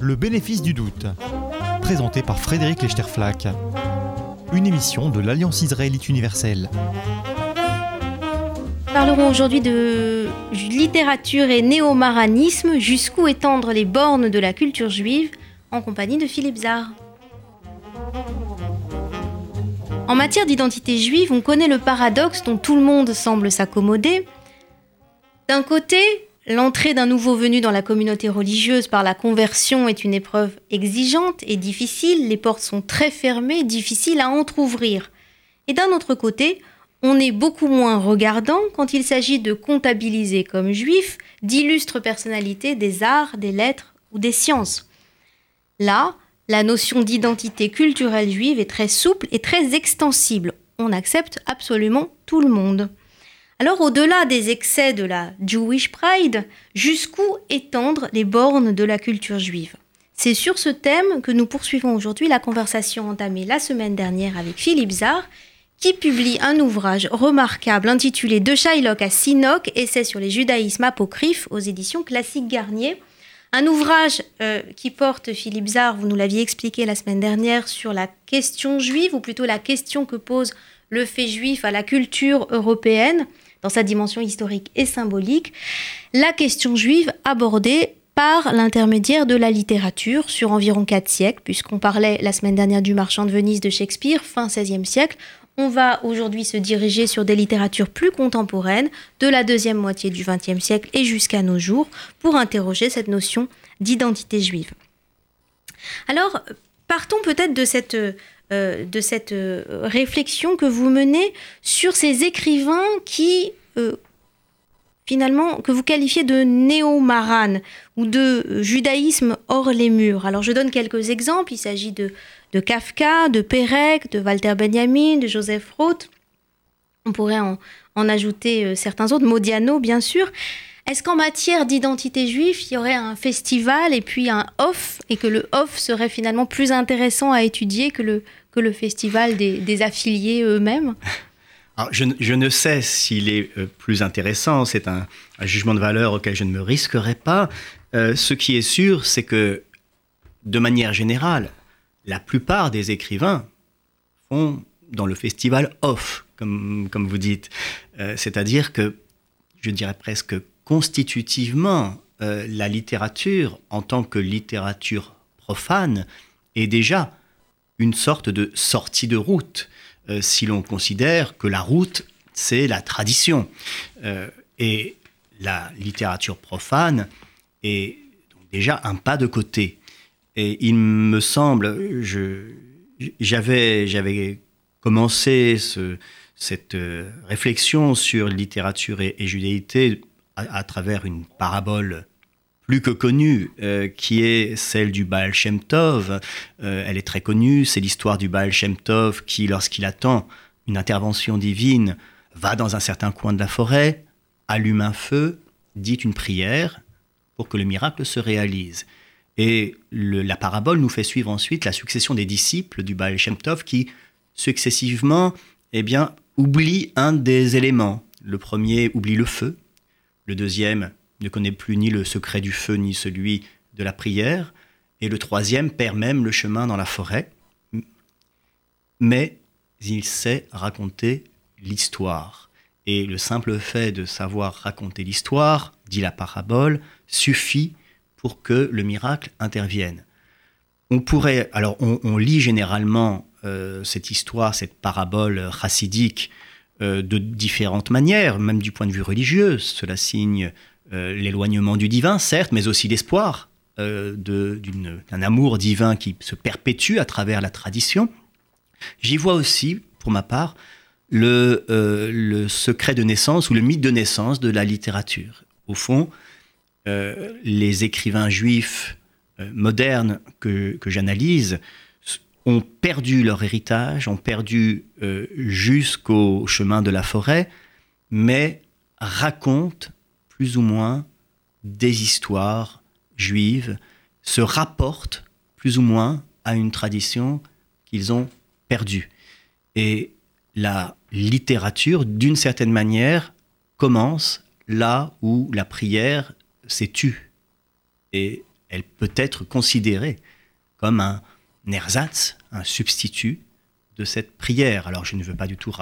Le bénéfice du doute, présenté par Frédéric Lechterflack. Une émission de l'Alliance israélite universelle. Nous parlerons aujourd'hui de littérature et néo-maranisme, jusqu'où étendre les bornes de la culture juive, en compagnie de Philippe Zard. En matière d'identité juive, on connaît le paradoxe dont tout le monde semble s'accommoder. D'un côté, l'entrée d'un nouveau venu dans la communauté religieuse par la conversion est une épreuve exigeante et difficile, les portes sont très fermées, difficiles à entr'ouvrir. Et d'un autre côté, on est beaucoup moins regardant quand il s'agit de comptabiliser comme juif d'illustres personnalités des arts, des lettres ou des sciences. Là, la notion d'identité culturelle juive est très souple et très extensible. On accepte absolument tout le monde. Alors au-delà des excès de la Jewish Pride, jusqu'où étendre les bornes de la culture juive? C'est sur ce thème que nous poursuivons aujourd'hui la conversation entamée la semaine dernière avec Philippe Zard, qui publie un ouvrage remarquable intitulé De Shylock à Sinoc, essai sur les judaïsmes apocryphes aux éditions Classiques Garnier. Un ouvrage euh, qui porte, Philippe Zard, vous nous l'aviez expliqué la semaine dernière, sur la question juive, ou plutôt la question que pose le fait juif à la culture européenne, dans sa dimension historique et symbolique, la question juive abordée par l'intermédiaire de la littérature sur environ quatre siècles, puisqu'on parlait la semaine dernière du marchand de Venise de Shakespeare, fin XVIe siècle. On va aujourd'hui se diriger sur des littératures plus contemporaines, de la deuxième moitié du XXe siècle et jusqu'à nos jours, pour interroger cette notion d'identité juive. Alors, partons peut-être de cette, euh, de cette euh, réflexion que vous menez sur ces écrivains qui, euh, finalement, que vous qualifiez de néo-maran ou de judaïsme hors les murs. Alors, je donne quelques exemples. Il s'agit de de Kafka, de Pérec, de Walter Benjamin, de Joseph Roth. On pourrait en, ajouter euh, certains autres, Modiano bien sûr. Est-ce qu'en matière d'identité juive, il y aurait un festival et puis un off, et que le off serait finalement plus intéressant à étudier que le, que le festival des, affiliés eux-mêmes? Je, ne sais s'il est euh, plus intéressant, c'est un, jugement de valeur auquel je ne me risquerai pas. Euh, ce qui est sûr, c'est que de manière générale, la plupart des écrivains font dans le festival off, comme, comme vous dites. Euh, c'est-à-dire que, je dirais presque constitutivement, euh, la littérature, en tant que littérature profane, est déjà une sorte de sortie de route, euh, si l'on considère que la route, c'est la tradition. et la littérature profane est déjà un pas de côté. Et il me semble, j'avais, j'avais commencé ce, cette euh, réflexion sur littérature et, judaïté à, travers une parabole plus que connue, euh, qui est celle du Baal Shem Tov. Euh, elle est très connue, c'est l'histoire du Baal Shem Tov qui, lorsqu'il attend une intervention divine, va dans un certain coin de la forêt, allume un feu, dit une prière pour que le miracle se réalise. Et la parabole nous fait suivre ensuite la succession des disciples du Baal Shem Tov qui, successivement, eh bien, oublient un des éléments. Le premier oublie le feu, le deuxième ne connaît plus ni le secret du feu ni celui de la prière, et le troisième perd même le chemin dans la forêt. Mais il sait raconter l'histoire. Et le simple fait de savoir raconter l'histoire, dit la parabole, suffit pour que le miracle intervienne. On pourrait, alors on, lit généralement euh, cette histoire, cette parabole chassidique euh, de différentes manières, même du point de vue religieux. Cela signe euh, l'éloignement du divin, certes, mais aussi l'espoir d'un amour divin qui se perpétue à travers la tradition. J'y vois aussi, pour ma part, le, le secret de naissance ou le mythe de naissance de la littérature. Au fond, euh, les écrivains juifs euh, modernes que, j'analyse ont perdu leur héritage, ont perdu euh, jusqu'au chemin de la forêt, mais racontent plus ou moins des histoires juives, se rapportent plus ou moins à une tradition qu'ils ont perdue. Et la littérature, d'une certaine manière, commence là où la prière s'est tue. Et elle peut être considérée comme un ersatz, un substitut de cette prière. Alors je ne veux pas du tout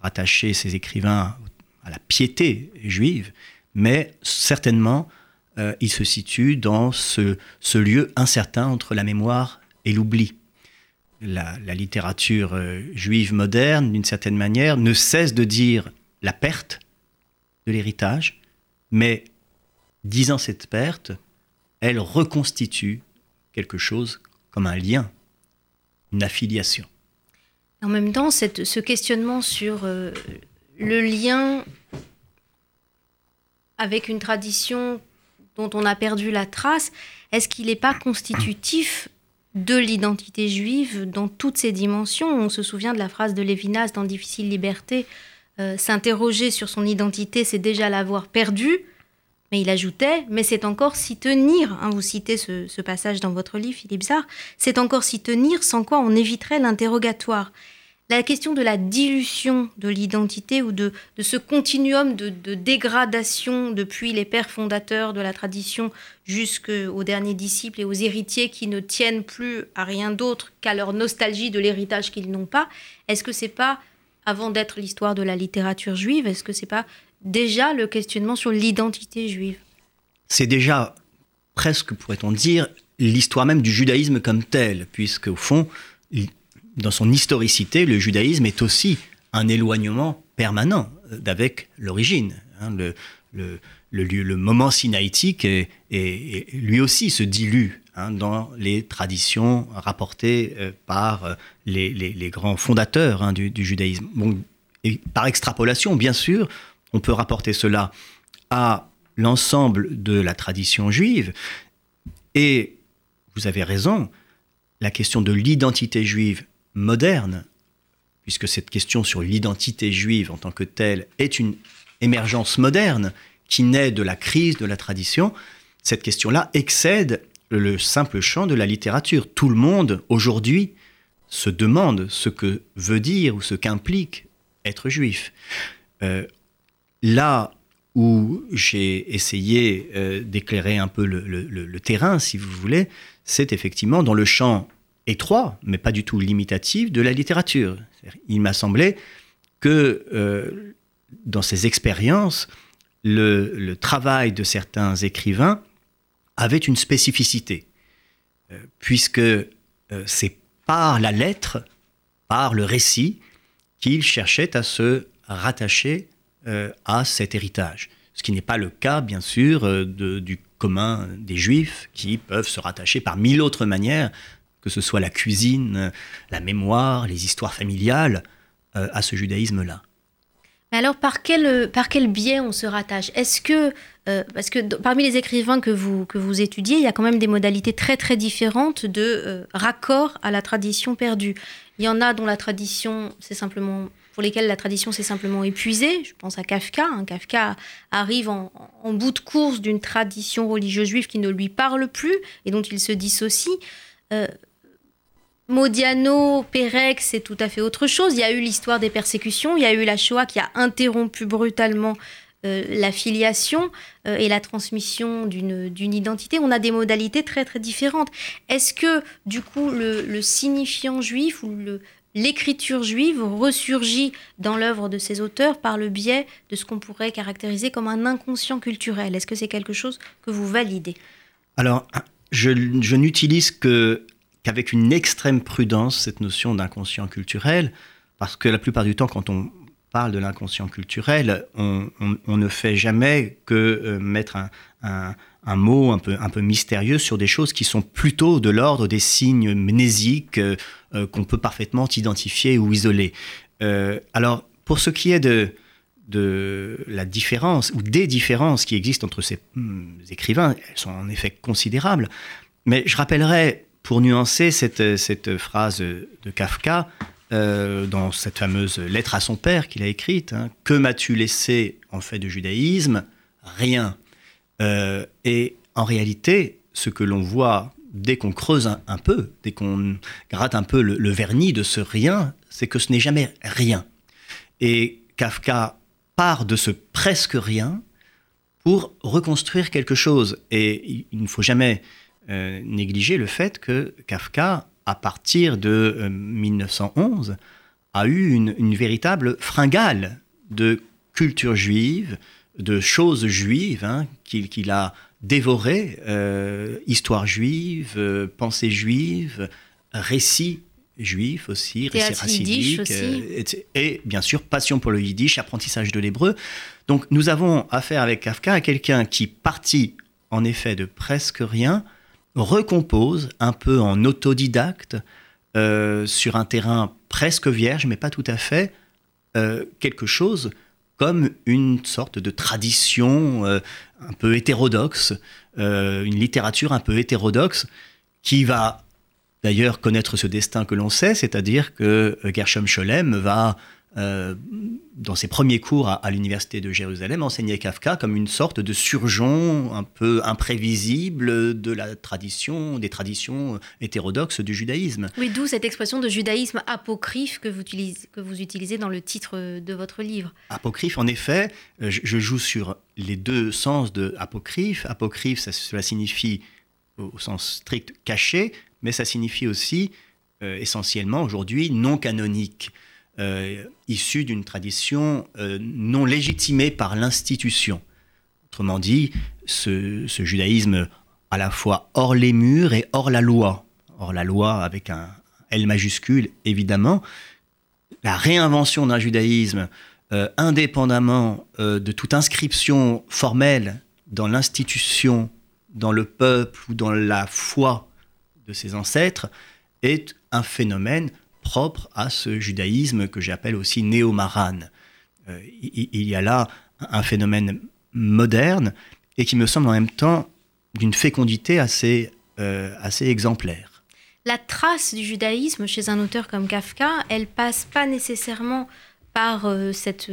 rattacher ces écrivains à la piété juive, mais certainement euh, il se situe dans ce, lieu incertain entre la mémoire et l'oubli. La, littérature euh, juive moderne, d'une certaine manière, ne cesse de dire la perte de l'héritage, mais disant cette perte, elle reconstitue quelque chose comme un lien, une affiliation. En même temps, ce questionnement sur euh, le lien avec une tradition dont on a perdu la trace, est-ce qu'il n'est pas constitutif de l'identité juive dans toutes ses dimensions? On se souvient de la phrase de Lévinas dans Difficile Liberté, euh, s'interroger sur son identité, c'est déjà l'avoir perdue. Mais il ajoutait, mais c'est encore s'y tenir. Hein, vous citez ce, passage dans votre livre, Philippe Zard. C'est encore s'y tenir, sans quoi on éviterait l'interrogatoire la question de la dilution de l'identité ou de, ce continuum de, dégradation depuis les pères fondateurs de la tradition jusqu'aux derniers disciples et aux héritiers qui ne tiennent plus à rien d'autre qu'à leur nostalgie de l'héritage qu'ils n'ont pas, est-ce que c'est pas, avant d'être l'histoire de la littérature juive, est-ce que c'est pas déjà le questionnement sur l'identité juive C'est déjà presque, pourrait-on dire, l'histoire même du judaïsme comme tel, puisque au fond, dans son historicité, le judaïsme est aussi un éloignement permanent d'avec l'origine. Hein. le, le, le, moment sinaïtique est, lui aussi se dilue hein, dans les traditions rapportées euh, par euh, les, les, grands fondateurs hein, du, judaïsme. Bon, et par extrapolation, bien sûr, on peut rapporter cela à l'ensemble de la tradition juive. Et vous avez raison, la question de l'identité juive moderne, puisque cette question sur l'identité juive en tant que telle est une émergence moderne qui naît de la crise de la tradition, cette question-là excède le simple champ de la littérature. Tout le monde, aujourd'hui, se demande ce que veut dire ou ce qu'implique être juif. Euh, là où j'ai essayé euh, d'éclairer un peu le, terrain, si vous voulez, c'est effectivement dans le champ étroit, mais pas du tout limitatif, de la littérature. Il m'a semblé que euh, dans ces expériences, le, travail de certains écrivains avait une spécificité, euh, puisque c'est par la lettre, par le récit, qu'ils cherchaient à se rattacher à cet héritage. Ce qui n'est pas le cas, bien sûr, du commun des juifs, qui peuvent se rattacher par mille autres manières que ce soit la cuisine, la mémoire, les histoires familiales, euh, à ce judaïsme-là. Mais alors, par quel, par quel biais on se rattache? Est-ce que, euh, parce que parmi les écrivains que vous, que vous étudiez, il y a quand même des modalités très très différentes de euh, raccord à la tradition perdue? Il y en a dont la tradition, c'est simplement pour lesquels la tradition s'est simplement épuisée. Je pense à Kafka. Hein. Kafka arrive en, bout de course d'une tradition religieuse juive qui ne lui parle plus et dont il se dissocie. Modiano, Pérec, c'est tout à fait autre chose. Il y a eu l'histoire des persécutions, il y a eu la Shoah qui a interrompu brutalement euh, la filiation euh, et la transmission d'une identité. On a des modalités très très différentes. Est-ce que du coup le, signifiant juif ou l'écriture juive ressurgit dans l'œuvre de ces auteurs par le biais de ce qu'on pourrait caractériser comme un inconscient culturel. Est-ce que c'est quelque chose que vous validez? Alors, je, n'utilise que avec une extrême prudence cette notion d'inconscient culturel, parce que la plupart du temps, quand on parle de l'inconscient culturel, on, ne fait jamais que euh, mettre un, mot un peu, un peu mystérieux sur des choses qui sont plutôt de l'ordre des signes mnésiques euh, euh, qu'on peut parfaitement identifier ou isoler. alors, pour ce qui est de, de la différence ou des différences qui existent entre ces hmm, écrivains, elles sont en effet considérables. Mais je rappellerai pour nuancer cette, cette phrase de Kafka, euh, dans cette fameuse lettre à son père qu'il a écrite, hein, Que m'as-tu laissé en fait de judaïsme? Rien. Euh, et en réalité, ce que l'on voit dès qu'on creuse un, peu, dès qu'on gratte un peu le, vernis de ce rien, c'est que ce n'est jamais rien. Et Kafka part de ce presque rien pour reconstruire quelque chose. Et il ne faut jamais euh, négliger le fait que Kafka, à partir de 1911, euh, a eu une, véritable fringale de culture juive, de choses juives hein, qu'il a dévoré, euh, histoire juive, pensée juive, récits juifs aussi, récits racidiques, et, bien sûr passion pour le yiddish, apprentissage de l'hébreu. Donc nous avons affaire avec Kafka à quelqu'un qui partit en effet de presque rien, recompose un peu en autodidacte euh, sur un terrain presque vierge, mais pas tout à fait, euh, quelque chose comme une sorte de tradition euh, un peu hétérodoxe, une littérature un peu hétérodoxe qui va d'ailleurs connaître ce destin que l'on sait, c'est-à-dire que Gershom Scholem va euh, dans ses premiers cours à, l'université de Jérusalem, enseignait Kafka comme une sorte de surgeon un peu imprévisible de la tradition, des traditions hétérodoxes du judaïsme. Oui, d'où cette expression de judaïsme apocryphe que vous, utilisez, que vous utilisez dans le titre de votre livre. Apocryphe, en effet, euh, je, joue sur les deux sens de apocryphe. Apocryphe, ça, cela signifie au sens strict caché, mais ça signifie aussi euh, essentiellement aujourd'hui non canonique. Euh, issu d'une tradition euh, non légitimée par l'institution. Autrement dit, ce, judaïsme à la fois hors les murs et hors la loi. Hors la loi avec un L majuscule, évidemment. La réinvention d'un judaïsme euh, indépendamment de toute inscription formelle dans l'institution, dans le peuple ou dans la foi de ses ancêtres est un phénomène propre à ce judaïsme que j'appelle aussi néo-maran. Euh, il, y a là un phénomène moderne et qui me semble en même temps d'une fécondité assez, euh, assez exemplaire. La trace du judaïsme chez un auteur comme Kafka, elle passe pas nécessairement par euh, cette,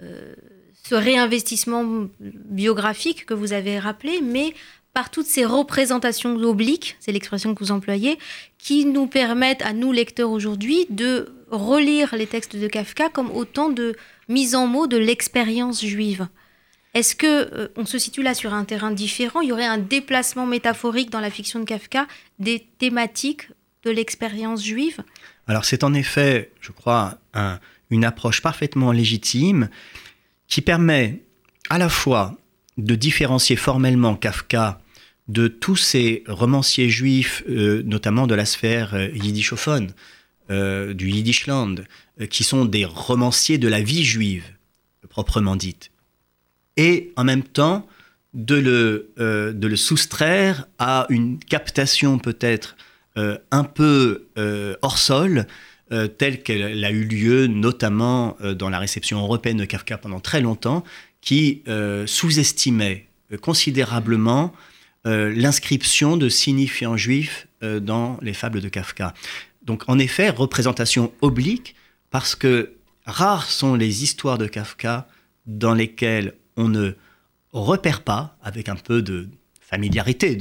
ce réinvestissement biographique que vous avez rappelé, mais par toutes ces représentations obliques, c'est l'expression que vous employez, qui nous permettent à nous lecteurs aujourd'hui de relire les textes de Kafka comme autant de mise en mots de l'expérience juive. Est-ce que euh, on se situe là sur un terrain différent? Il y aurait un déplacement métaphorique dans la fiction de Kafka des thématiques de l'expérience juive? Alors c'est en effet, je crois, une approche parfaitement légitime qui permet à la fois de différencier formellement Kafka de tous ces romanciers juifs, euh, notamment de la sphère euh, yiddishophone, euh, du Yiddishland, qui sont des romanciers de la vie juive, proprement dite. Et en même temps, de le, de le soustraire à une captation peut-être un peu hors sol, telle qu'elle a eu lieu notamment dans la réception européenne de Kafka pendant très longtemps, qui sous-estimait considérablement l'inscription de signifiants juifs euh, dans les fables de Kafka. Donc en effet, représentation oblique, parce que rares sont les histoires de Kafka dans lesquelles on ne repère pas, avec un peu de familiarité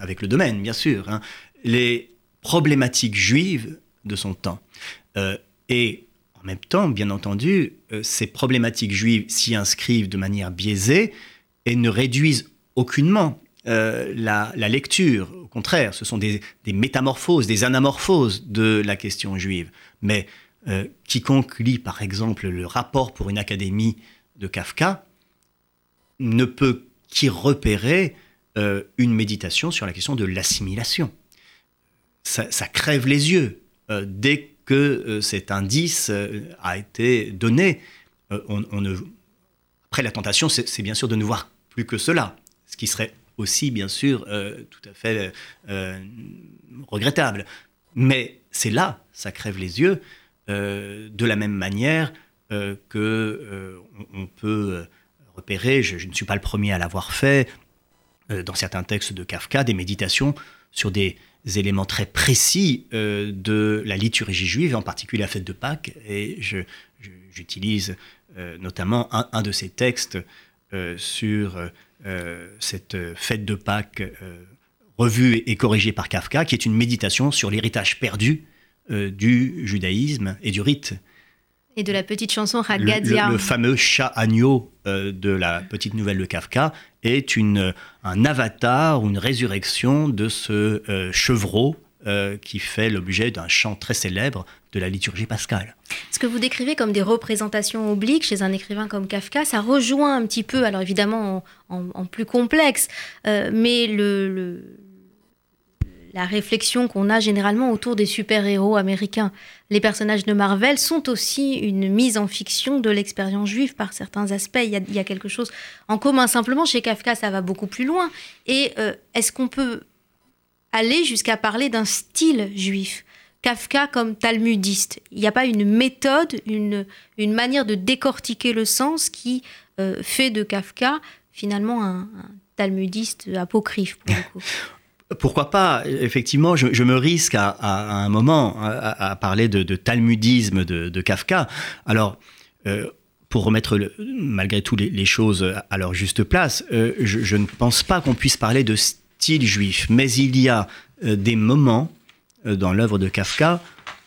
avec le domaine, bien sûr, hein, les problématiques juives de son temps. Euh, et en même temps, bien entendu, ces problématiques juives s'y inscrivent de manière biaisée et ne réduisent aucunement euh, la, lecture. Au contraire, ce sont des, métamorphoses, des anamorphoses de la question juive. Mais euh, quiconque lit, par exemple, le rapport pour une académie de Kafka ne peut qu'y repérer euh, une méditation sur la question de l'assimilation. Ça, crève les yeux dès que cet indice a été donné. On, ne... Après, la tentation, c'est bien sûr de ne voir plus que cela, ce qui serait aussi, bien sûr, euh, tout à fait euh, regrettable. Mais c'est là, ça crève les yeux, euh, de la même manière que on, peut repérer, je, ne suis pas le premier à l'avoir fait, dans certains textes de Kafka, des méditations sur des éléments très précis de la liturgie juive, en particulier la fête de Pâques. Et j'utilise notamment un, de ces textes sur cette fête de Pâques euh, revue et corrigée par Kafka, qui est une méditation sur l'héritage perdu euh, du judaïsme et du rite. Et de la petite chanson Le, Ragadia. le- le fameux chat agneau euh, de la petite nouvelle de Kafka est une, un avatar ou une résurrection de ce euh, chevreau euh, qui fait l'objet d'un chant très célèbre de la liturgie pascale. Ce que vous décrivez comme des représentations obliques chez un écrivain comme Kafka, ça rejoint un petit peu, alors évidemment en, plus complexe, euh, mais la réflexion qu'on a généralement autour des super-héros américains. Les personnages de Marvel sont aussi une mise en fiction de l'expérience juive par certains aspects. Il y, a, il y a quelque chose en commun. Simplement, chez Kafka, ça va beaucoup plus loin. Et euh, est-ce qu'on peut aller jusqu'à parler d'un style juif Kafka comme talmudiste. Il n'y a pas une méthode, une, une manière de décortiquer le sens qui euh, fait de Kafka finalement un, talmudiste apocryphe. Pourquoi pas? Effectivement, je, je me risque à, un moment à, parler de, talmudisme de, Kafka. Alors, euh, pour remettre malgré tout les, les choses à leur juste place, euh, je, je ne pense pas qu'on puisse parler de style juif, mais il y a euh, des moments euh, dans l'œuvre de Kafka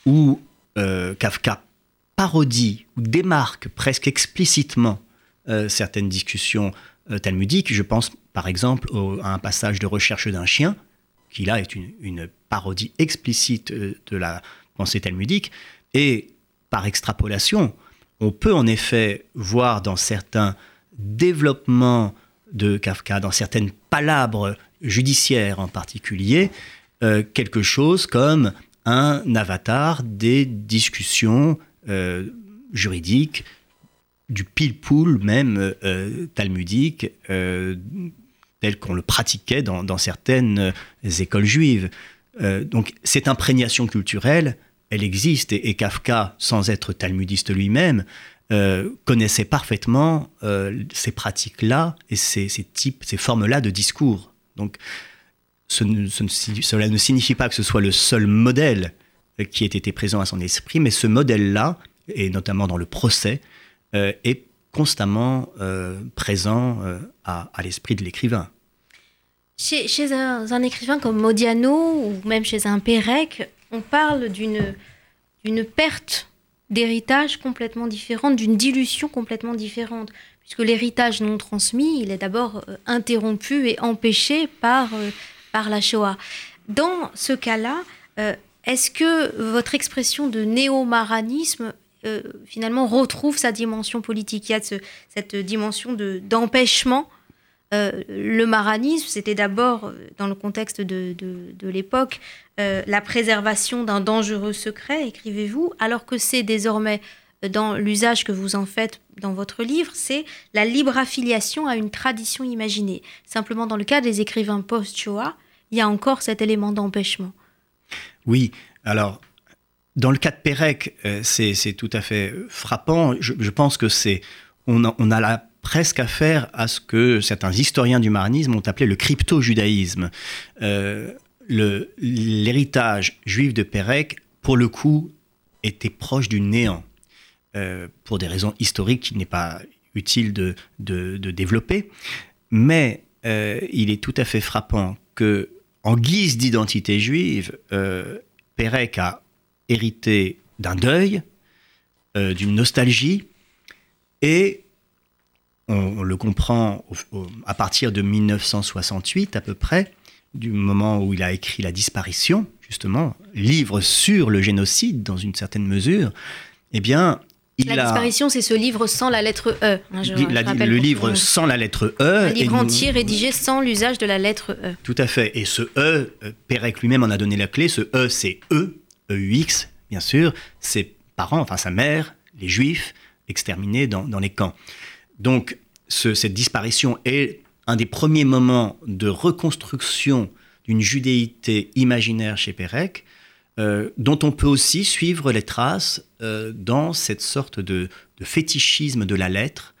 où euh, Kafka parodie ou démarque presque explicitement certaines discussions talmudiques. Je pense par exemple à un passage de recherche d'un chien, qui là est une, parodie explicite de la pensée talmudique. Et par extrapolation, on peut en effet voir dans certains développements de Kafka, dans certaines palabres judiciaires en particulier, euh, quelque chose comme un avatar des discussions euh, juridiques, du pile-poule même euh, talmudique, tel qu'on le pratiquait dans, certaines écoles juives. Donc cette imprégnation culturelle, elle existe, et, Kafka, sans être talmudiste lui-même, connaissait parfaitement ces pratiques-là et ces, ces types, ces formes-là de discours. Donc cela ne signifie pas que ce soit le seul modèle qui ait été présent à son esprit, mais ce modèle-là, et notamment dans le procès, euh, est constamment euh, présent euh, à, l'esprit de l'écrivain. Chez, un, un écrivain comme Modiano ou même chez un Pérec, on parle d'une perte d'héritage complètement différente, d'une dilution complètement différente. Puisque l'héritage non transmis, il est d'abord euh, interrompu et empêché par, euh, par la Shoah. Dans ce cas-là, euh, est-ce que votre expression de néo-maranisme finalement retrouve sa dimension politique? Il y a ce- cette dimension de- d'empêchement euh, le maranisme, c'était d'abord, dans le contexte de, de- de l'époque, la préservation d'un dangereux secret, écrivez-vous, alors que c'est désormais, dans l'usage que vous en faites dans votre livre, c'est la libre affiliation à une tradition imaginée. Simplement, dans le cas des écrivains post-Shoah, il y a encore cet élément d'empêchement. Oui, alors, dans le cas de Pérec, euh, c'est tout à fait frappant. Je, pense que c'est. On a, presque affaire à ce que certains historiens du maranisme ont appelé le crypto-judaïsme. Euh, L'héritage juif de Pérec, pour le coup, était proche du néant. Euh, pour des raisons historiques qu'il n'est pas utile de, de- développer. Mais euh, il est tout à fait frappant que, en guise d'identité juive, euh, Pérec a hérité d'un deuil, euh, d'une nostalgie, et on, le comprend à partir de 1968 à peu près, du moment où il a écrit La disparition, justement, livre sur le génocide dans une certaine mesure, eh bien, il la a... disparition, c'est ce livre sans la lettre E. je- Li- je la- rappelle le livre sans la lettre E. Un et livre nous- entier rédigé sans l'usage de la lettre E. Tout à fait. Et ce E, euh, Pérec lui-même en a donné la clé. Ce E, c'est E, E-U-X, bien sûr. Ses parents, enfin sa mère, les Juifs, exterminés dans, dans les camps. Donc, ce- cette disparition est un des premiers moments de reconstruction d'une judéité imaginaire chez Pérec, euh, dont on peut aussi suivre les traces euh, dans cette sorte de, de fétichisme de la lettre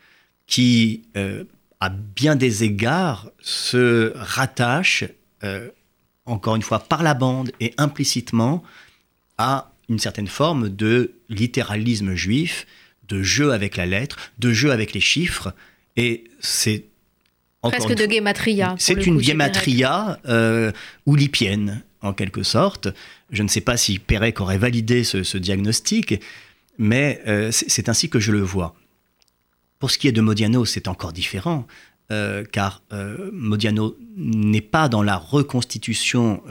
qui, euh, à bien des égards, se rattache, encore une fois, par la bande et implicitement, à une certaine forme de littéralisme juif, de jeu avec la lettre, de jeu avec les chiffres. Et c'est. Presque une de guématria. c'est une guématria oulipienne, en quelque sorte. Je ne sais pas si Pérec aurait validé ce, diagnostic, mais c'est ainsi que je le vois. Pour ce qui est de Modiano, c'est encore différent. car Modiano n'est pas dans la reconstitution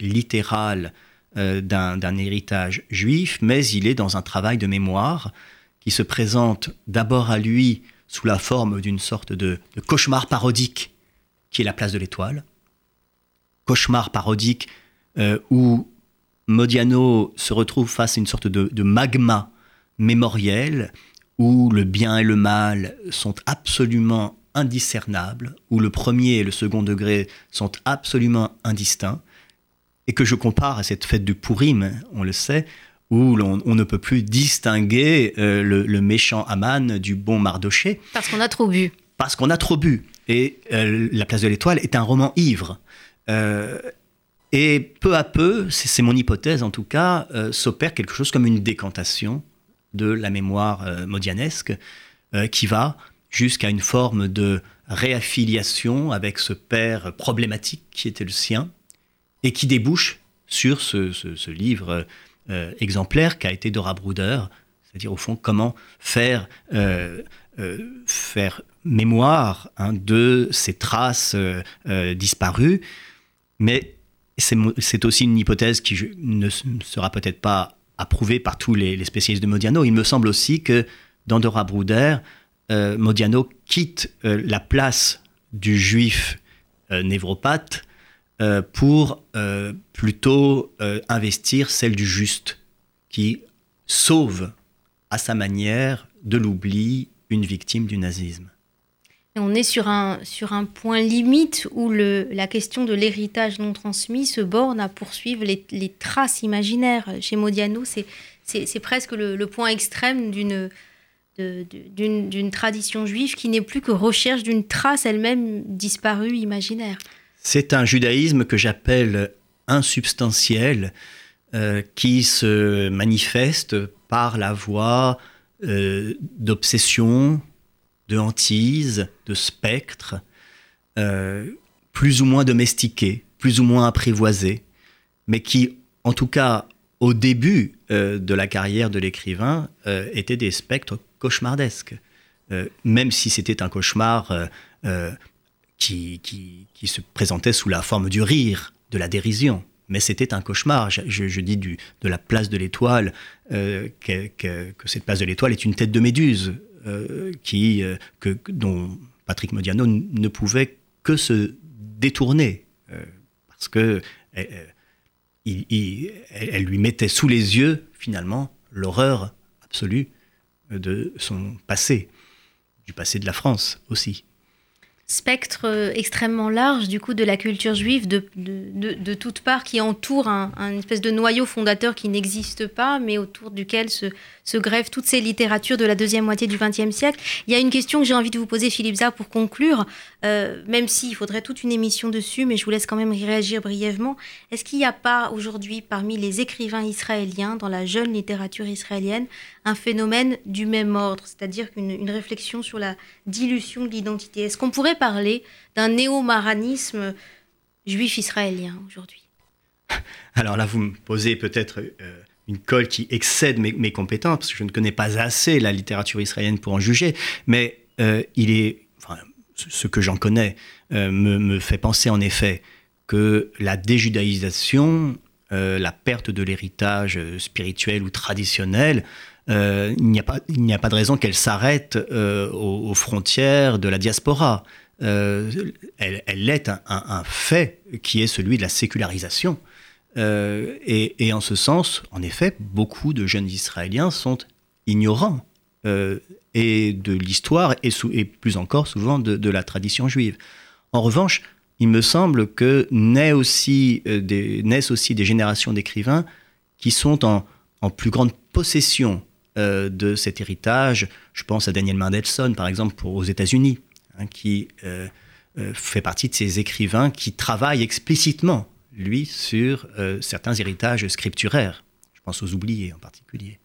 littérale d'un héritage juif, mais il est dans un travail de mémoire qui se présente d'abord à lui sous la forme d'une sorte de, cauchemar parodique qui est la place de l'étoile. Cauchemar parodique euh, où Modiano se retrouve face à une sorte de, magma mémoriel où le bien et le mal sont absolument indiscernables, où le premier et le second degré sont absolument indistincts, et que je compare à cette fête du Purim, on le sait, où on ne peut plus distinguer euh, le, méchant Aman du bon Mardoché. Parce qu'on a trop bu. Parce qu'on a trop bu. Et euh, La place de l'étoile est un roman ivre. Euh, et peu à peu, c'est mon hypothèse en tout cas, s'opère quelque chose comme une décantation de la mémoire modianesque qui va jusqu'à une forme de réaffiliation avec ce père problématique qui était le sien et qui débouche sur ce, livre euh, exemplaire qu'a été Dora Bruder, c'est-à-dire au fond comment faire, euh, euh, faire mémoire hein, de ces traces disparues. Mais c'est aussi une hypothèse qui ne sera peut-être pas approuvée par tous les, spécialistes de Modiano. Il me semble aussi que dans Dora Bruder, Modiano quitte la place du juif névropathe euh, pour euh, plutôt euh, investir celle du juste, qui sauve à sa manière de l'oubli une victime du nazisme. On est sur un, sur un point limite où le, la question de l'héritage non transmis se borne à poursuivre les, les traces imaginaires. Chez Modiano, c'est presque le, le, point extrême d'une d'une tradition juive qui n'est plus que recherche d'une trace elle-même disparue imaginaire. C'est un judaïsme que j'appelle insubstantiel, euh, qui se manifeste par la voie euh, d'obsession, de hantise, de spectre, euh, plus ou moins domestiqués, plus ou moins apprivoisés, mais qui, en tout cas, au début de la carrière de l'écrivain, étaient des spectres cauchemardesques. même si c'était un cauchemar qui, se présentait sous la forme du rire, de la dérision. Mais c'était un cauchemar. Je, dis du, de la place de l'étoile, euh, que, cette place de l'étoile est une tête de méduse, euh, qui, euh, dont Patrick Modiano ne pouvait que se détourner, parce que elle lui mettait sous les yeux, finalement, l'horreur absolue de son passé, du passé de la France aussi spectre euh, extrêmement large du coup de la culture juive de, de, de, toutes parts qui entoure un, espèce de noyau fondateur qui n'existe pas mais autour duquel se, se grèvent toutes ces littératures de la deuxième moitié du XXe siècle. Il y a une question que j'ai envie de vous poser Philippe Zah pour conclure, euh, même s'il faudrait toute une émission dessus mais je vous laisse quand même réagir brièvement. Est-ce qu'il n'y a pas aujourd'hui parmi les écrivains israéliens dans la jeune littérature israélienne un phénomène du même ordre, c'est-à-dire une, réflexion sur la dilution de l'identité. Est-ce qu'on pourrait parler d'un néo-maranisme juif israélien aujourd'hui? Alors là, vous me posez peut-être euh, une colle qui excède mes, compétences, parce que je ne connais pas assez la littérature israélienne pour en juger, mais euh, il est, ce que j'en connais euh, me, me, fait penser en effet que la déjudaïsation, la perte de l'héritage spirituel ou traditionnel, euh, il n'y a, pas, a pas de raison qu'elle s'arrête euh, aux, frontières de la diaspora. Euh, elle, est un, fait qui est celui de la sécularisation. Et, en ce sens, en effet, beaucoup de jeunes Israéliens sont ignorants de l'histoire et, plus encore souvent de, la tradition juive. En revanche, il me semble que naissent aussi des, naissent aussi des générations d'écrivains qui sont en, en, plus grande possession euh, de cet héritage. Je pense à Daniel Mendelssohn, par exemple, aux États-Unis, hein, qui euh, euh, fait partie de ces écrivains qui travaillent explicitement, lui, sur certains héritages scripturaires. Je pense aux oubliés en particulier.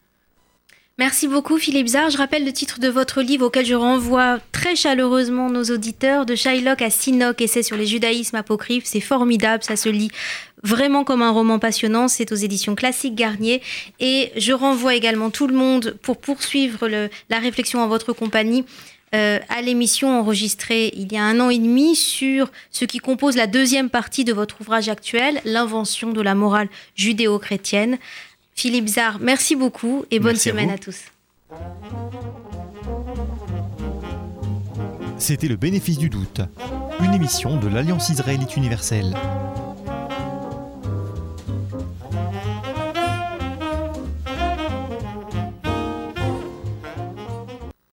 Merci beaucoup Philippe Zard. Je rappelle le titre de votre livre auquel je renvoie très chaleureusement nos auditeurs, de Shylock à Sinoc, essai sur les judaïsmes apocryphes. C'est formidable, ça se lit vraiment comme un roman passionnant. C'est aux éditions Classiques Garnier. Et je renvoie également tout le monde pour poursuivre la réflexion en votre compagnie. Euh, à l'émission enregistrée il y a un an et demi sur ce qui compose la deuxième partie de votre ouvrage actuel, l'invention de la morale judéo-chrétienne. Philippe Zard, merci beaucoup et bonne semaine à, tous. C'était le bénéfice du doute, une émission de l'Alliance israélite universelle.